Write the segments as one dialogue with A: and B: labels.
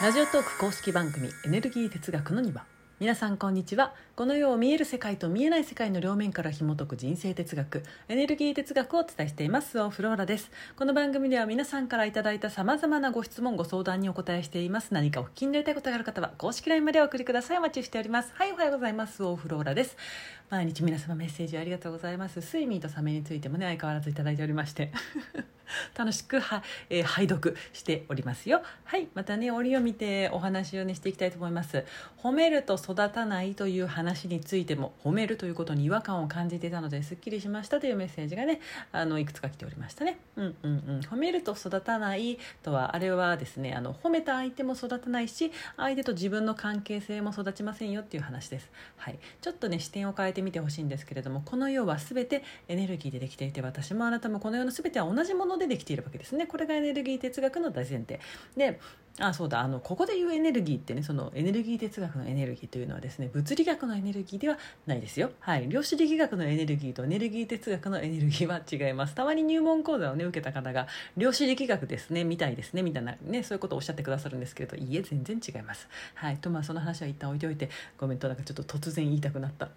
A: ラジオトーク公式番組エネルギー哲学の庭。皆さんこんにちは。この世を見える世界と見えない世界の両面から紐解く人生哲学エネルギー哲学をお伝えしています。オフローラです。この番組では皆さんからいただいたさまざまなご質問ご相談にお答えしています。何かお聞きになりたいことがある方は公式 LINE までお送りください。お待ちしております。はいおはようございます。オフローラです。毎日皆様メッセージありがとうございます。睡眠とサメについてもね相変わらずいただいておりまして。楽しくは、えー、拝読しておりますよ。はいまたね折を見てお話をねしていきたいと思います。褒めると育たないという話についても褒めるということに違和感を感じていたのですっきりしましたというメッセージがねあのいくつか来ておりましたね。うんうんうん。褒めると育たないとはあれはですねあの褒めた相手も育たないし相手と自分の関係性も育ちませんよっていう話です。はい。ちょっとね視点を変えてみてほしいんですけれどもこの世は全てエネルギーでできていて私もあなたもこの世の全ては同じものでできているわけですね。これがエネルギー哲学の大前提。であそうだ。あのここで言うエネルギーってねそのエネルギー哲学のエネルギーというのはですね物理学のエネルギーではないですよ。はい。量子力学のエネルギーとエネルギー哲学のエネルギーは違います。たまに入門講座をね受けた方が量子力学ですねみたいですねみたいなねそういうことをおっしゃってくださるんですけれどいいえ全然違います。はい。とまあその話は一旦置いておいてごめんとなんかちょっと突然言いたくなった。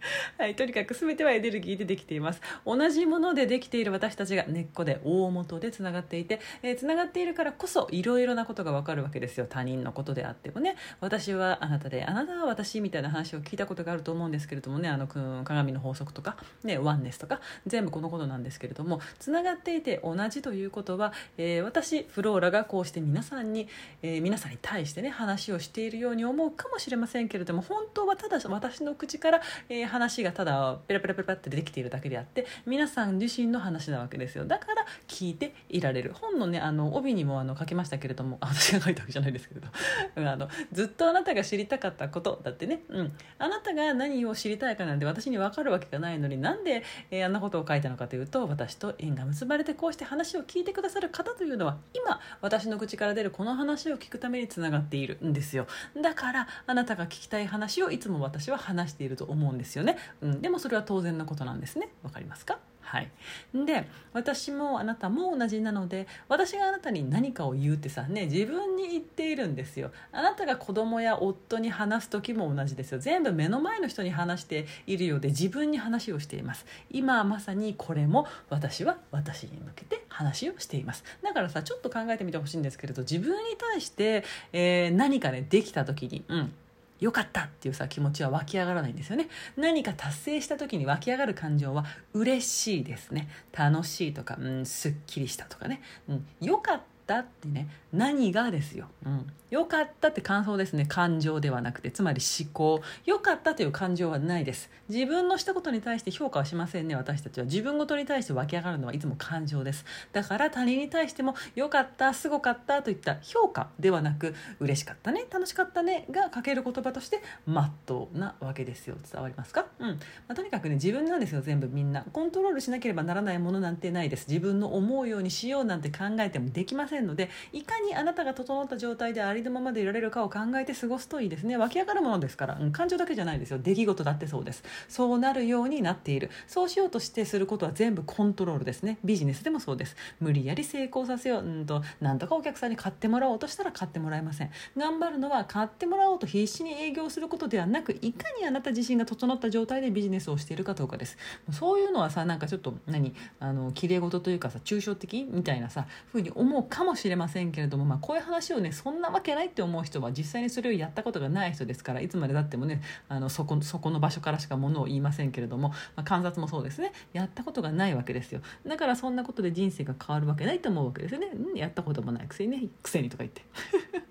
A: はい、とにかく全てはエネルギーでできています。同じものでできている私たちが根っこで大元でつながっていてえー、つながっているからこそいろいろなことがわかるわけですよ。他人のことであってもね。私はあなたであなたは私みたいな話を聞いたことがあると思うんですけれどもね。あの鏡の法則とか、ね、ワンネスとか全部このことなんですけれども。つながっていて同じということは、えー、私フローラがこうして皆さんに、えー、皆さんに対してね話をしているように思うかもしれませんけれども本当はただ私の口から、えー、話がただペラペラペラってできているだけであって皆さん自身の話なわけですよ。だから聞いていられる。本のねあの帯にもあの書きましたけれども私が書いたわけじゃないですけれど。あのずっとあなたが知りたかったことだってね、うん、あなたが何を知りたいかなんて私に分かるわけがないのになんで、えー、あんなことを書いたのかというと私と縁が結ばれてこうして話を聞いてくださる方というのは今私の口から出るこの話を聞くためにつながっているんですよ。だからあなたが聞きたい話をいつも私は話していると思うんですよ。ね、うん、でもそれは当然のことなんですね。わかりますか？はい、で私もあなたも同じなので私があなたに何かを言うってさね自分に言っているんですよ。あなたが子供や夫に話す時も同じですよ。全部目の前の人に話しているようで自分に話をしています。今まさにこれも私は私に向けて話をしています。だからさちょっと考えてみてほしいんですけれど自分に対して、えー、何かねできた時にうん。良かったっていうさ気持ちは湧き上がらないんですよね。何か達成した時に湧き上がる感情は嬉しいですね。楽しいとか、うん、すっきりしたとかね、うん、良かった。ったってね何がですよ、うん、よかったって感想ですね。感情ではなくて。つまり思考。よかったという感情はないです。自分のしたことに対して評価はしませんね。私たちは。自分ごとに対して湧き上がるのはいつも感情です。だから他人に対してもよかったすごかったといった評価ではなく嬉しかったね楽しかったねが書ける言葉としてまっとうなわけですよ。伝わりますか？うん、まあ、とにかくね自分なんですよ全部みんな。コントロールしなければならないものなんてないです。自分の思うようにしようなんて考えてもできませんんのでいかにあなたが整った状態でありのままでいられるかを考えて過ごすといいですね。湧き上がるものですから、うん、感情だけじゃないですよ。出来事だってそうです。そうなるようになっている。そうしようとしてすることは全部コントロールですね。ビジネスでもそうです。無理やり成功させよう。うんとなんとかお客さんに買ってもらおうとしたら買ってもらえません。頑張るのは買ってもらおうと必死に営業することではなくいかにあなた自身が整った状態でビジネスをしているかどうかです。そういうのはさなんかちょっと何？あの綺麗事というかさ抽象的みたいなさ風に思うかももしれませんけれども、まあ、こういう話をねそんなわけないって思う人は実際にそれをやったことがない人ですからいつまでたってもねあのそこそこの場所からしかものを言いませんけれども、まあ、観察もそうですね。やったことがないわけですよ。だからそんなことで人生が変わるわけないと思うわけですよね、ん、やったこともないくせにねくせにとか言って。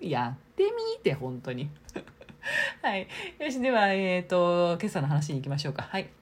A: やってみて本当に。はい。よしではえっ、ー、と今朝の話に行きましょうか。はい。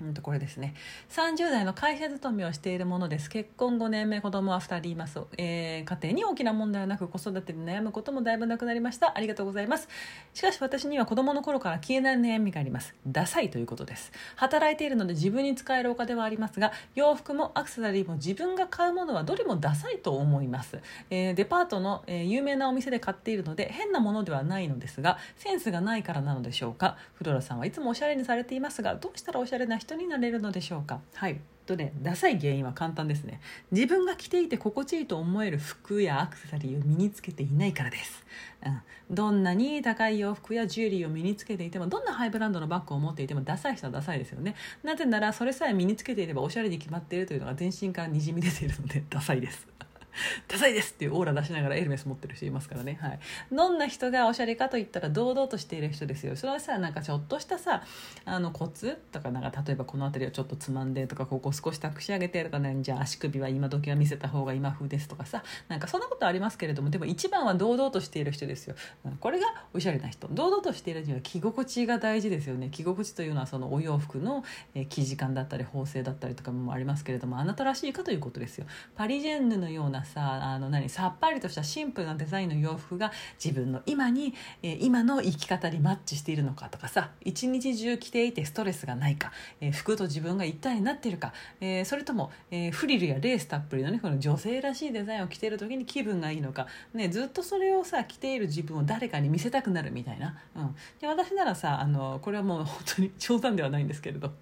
A: うんとこれですね。30代の会社勤めをしているものです。結婚5年目子供は2人います、えー、家庭に大きな問題はなく子育てで悩むこともだいぶなくなりました。ありがとうございます。しかし私には子供の頃から消えない悩みがあります。ダサいということです。働いているので自分に使えるお金はありますが洋服もアクセサリーも自分が買うものはどれもダサいと思います、えー、デパートの、えー、有名なお店で買っているので変なものではないのですがセンスがないからなのでしょうか。フロラさんはいつもおしゃれにされていますがどうしたらおしゃれな人になれるのでしょうか？はい。とねダサい原因は簡単ですね。自分が着ていて心地いいと思える服やアクセサリーを身につけていないからです、うん、どんなに高い洋服やジュエリーを身につけていてもどんなハイブランドのバッグを持っていてもダサい人はダサいですよね。なぜならそれさえ身につけていればおしゃれに決まっているというのが全身からにじみ出ているのでダサいです。ダサいですっていうオーラ出しながらエルメス持ってる人いますからね、はい、どんな人がおしゃれかといったら堂々としている人ですよ。それはさなんかちょっとしたさあのコツとかなんか例えばこの辺りをちょっとつまんでとかここ少し託し上げてとかね。じゃあ足首は今時は見せた方が今風ですとかさ。なんかそんなことありますけれどもでも一番は堂々としている人ですよ。これがおしゃれな人。堂々としているには着心地が大事ですよね。着心地というのはそのお洋服の、え生地感だったり縫製だったりとかもありますけれどもあなたらしいかということですよ。パリジェンヌのようなさあの何さっぱりとしたシンプルなデザインの洋服が自分の今に、え、今の生き方にマッチしているのかとかさ一日中着ていてストレスがないか、え、服と自分が一体になっているか、え、それとも、えフリルやレースたっぷりのねこの女性らしいデザインを着ている時に気分がいいのか、ね、ずっとそれをさ着ている自分を誰かに見せたくなるみたいな、うん、で私ならさあのこれはもう本当に 冗談ではないんですけれど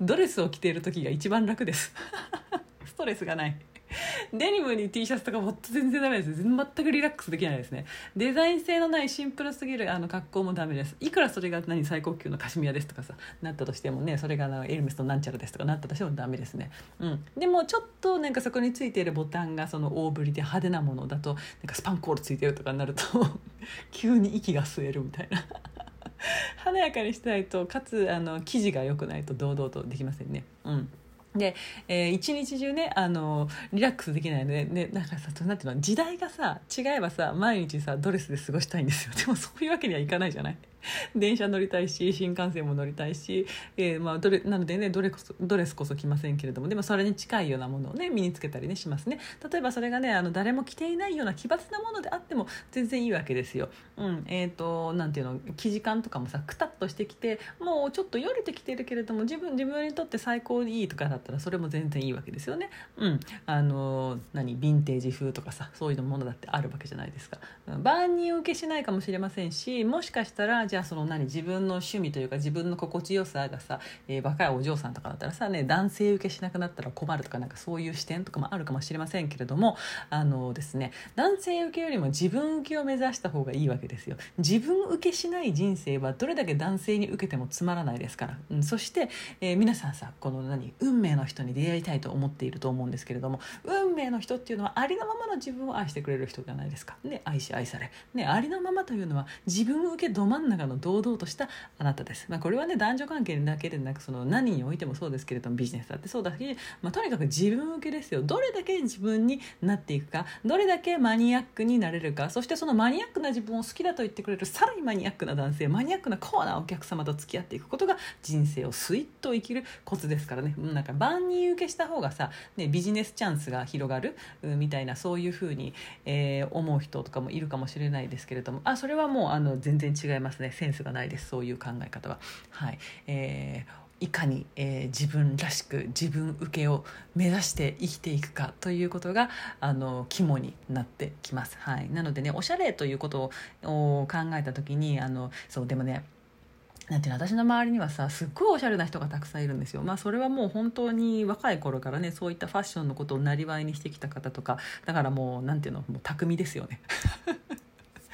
A: ドレスを着ている時が一番楽です。ストレスがない。デニムに T シャツとかもっと全然ダメです。全くリラックスできないですね。デザイン性のないシンプルすぎるあの格好もダメです。いくらそれが何最高級のカシミヤですとかさなったとしてもねそれがエルメスのなんちゃらですとかなったとしてもダメですね。うん。でもちょっとなんかそこについているボタンがその大ぶりで派手なものだとなんかスパンコールついてるとかになると 急に息が吸えるみたいな。華やかにしたいとかつあの生地が良くないと堂々とできませんね。うん。で、えー、一日中ねあのリラックスできないので、ね、なんかさなんていうの時代がさ違えばさ毎日さドレスで過ごしたいんですよ。でもそういうわけにはいかないじゃない？電車乗りたいし新幹線も乗りたいし、えーまあ、どれなのでねどれこそドレスこそ着ませんけれどもでもそれに近いようなものをね身につけたりねしますね例えばそれがねあの誰も着ていないような奇抜なものであっても全然いいわけですよ。うんえーと、なんていうの生地感とかもさくたっとしてきてもうちょっとよれてきてるけれども自分自分にとって最高にいいとかだったらそれも全然いいわけですよね。うん、あの何ヴィンテージ風とかさそういうものだってあるわけじゃないですか。万人受けしないかもしれませんしもしかしたらじゃあその何自分の趣味というか自分の心地よさがさ、えー、若いお嬢さんとかだったらさね男性受けしなくなったら困るとかなんかそういう視点とかもあるかもしれませんけれどもあのですね男性受けよりも自分受けを目指した方がいいわけですよ。自分受けしない人生はどれだけ男性に受けてもつまらないですから、うん、そして、えー、皆さんさこの何運命の人に出会いたいと思っていると思うんですけれども運命の人っていうのはありのままの自分を愛してくれる人じゃないですか。ね愛し愛され。ねありのままというのは自分受けど真ん中の堂々としたあなたです、まあ、これはね男女関係だけでなくその何においてもそうですけれどもビジネスだってそうだし、まあ、とにかく自分受けですよ。どれだけ自分になっていくかどれだけマニアックになれるかそしてそのマニアックな自分を好きだと言ってくれるさらにマニアックな男性マニアックなコアなお客様と付き合っていくことが人生をスイッと生きるコツですからね。なんか万人受けした方がさ、ね、ビジネスチャンスが広がるみたいなそういうふうに、えー、思う人とかもいるかもしれないですけれどもあそれはもうあの全然違いますね。センスがないですそういう考え方は。はいえーいかに、えー、自分らしく自分受けを目指して生きていくかということがあの肝になってきます。はい、なのでねおしゃれということを考えた時にあのそうでもねなんていうの私の周りにはさすっごいおしゃれな人がたくさんいるんですよ。まあそれはもう本当に若い頃からねそういったファッションのことをなりわいにしてきた方とかだからもうなんていうのもう巧みですよね。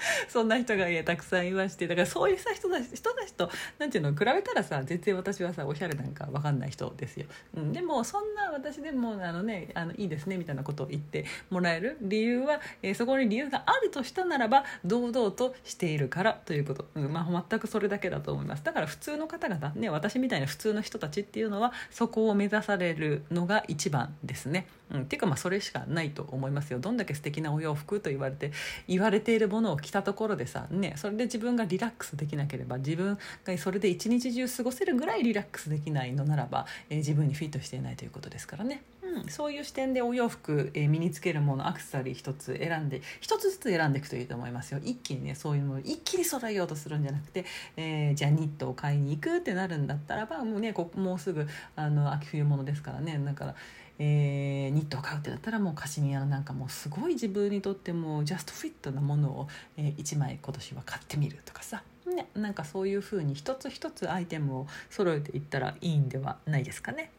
A: そんな人がたくさんいましてだからそういうさ人たち人たちとなんていうの比べたらさ全然私はさおしゃれなんか分かんない人ですよ、うん、でもそんな私でもあのねあのいいですねみたいなことを言ってもらえる理由は、えー、そこに理由があるとしたならば堂々としているからということ、うんまあ、全くそれだけだと思います。だから普通の方々ね私みたいな普通の人たちっていうのはそこを目指されるのが一番ですね、うん、っていうかまあそれしかないと思いますよ。どんだけ素敵なお洋服と言われて言われているものを着したところでさねそれで自分がリラックスできなければ自分がそれで一日中過ごせるぐらいリラックスできないのならば、えー、自分にフィットしていないということですからね。そういう視点でお洋服、えー、身につけるものアクセサリー一つ選んで一つずつ選んでいくといいと思いますよ。一気にねそういうもの一気に揃えようとするんじゃなくて、えー、じゃあニットを買いに行くってなるんだったらばもうねこもうすぐあの秋冬物ですからね。だからえー、ニットを買うってなったらもうカシミヤのなんかもうすごい自分にとってもジャストフィットなものを、えー、1枚今年は買ってみるとかさ、ね、なんかそういうふうに一つ一つアイテムを揃えていったらいいんではないですかね。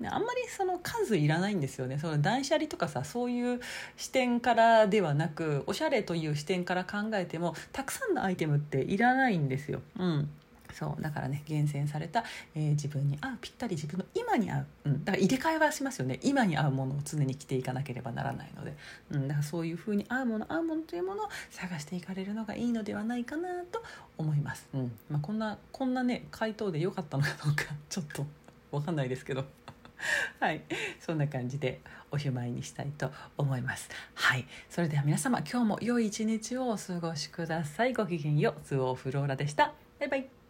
A: うん、あんまりその数いらないんですよね。その断捨離とかさそういう視点からではなくおしゃれという視点から考えてもたくさんのアイテムっていらないんですよ。うん。そう。だからね厳選された、えー、自分に合うぴったり自分の今に合う、うん、だから入れ替えはしますよね。今に合うものを常に着ていかなければならないので、うん、だからそういうふうに合うもの合うものというものを探していかれるのがいいのではないかなと思います、うん。まあ、こんなこんなね回答で良かったのかどうかちょっとわかんないですけど。はい、そんな感じでおしまいにしたいと思います。はい、それでは皆様今日も良い一日をお過ごしください。ごきげんよう、ツオーフローラでした。バイバイ。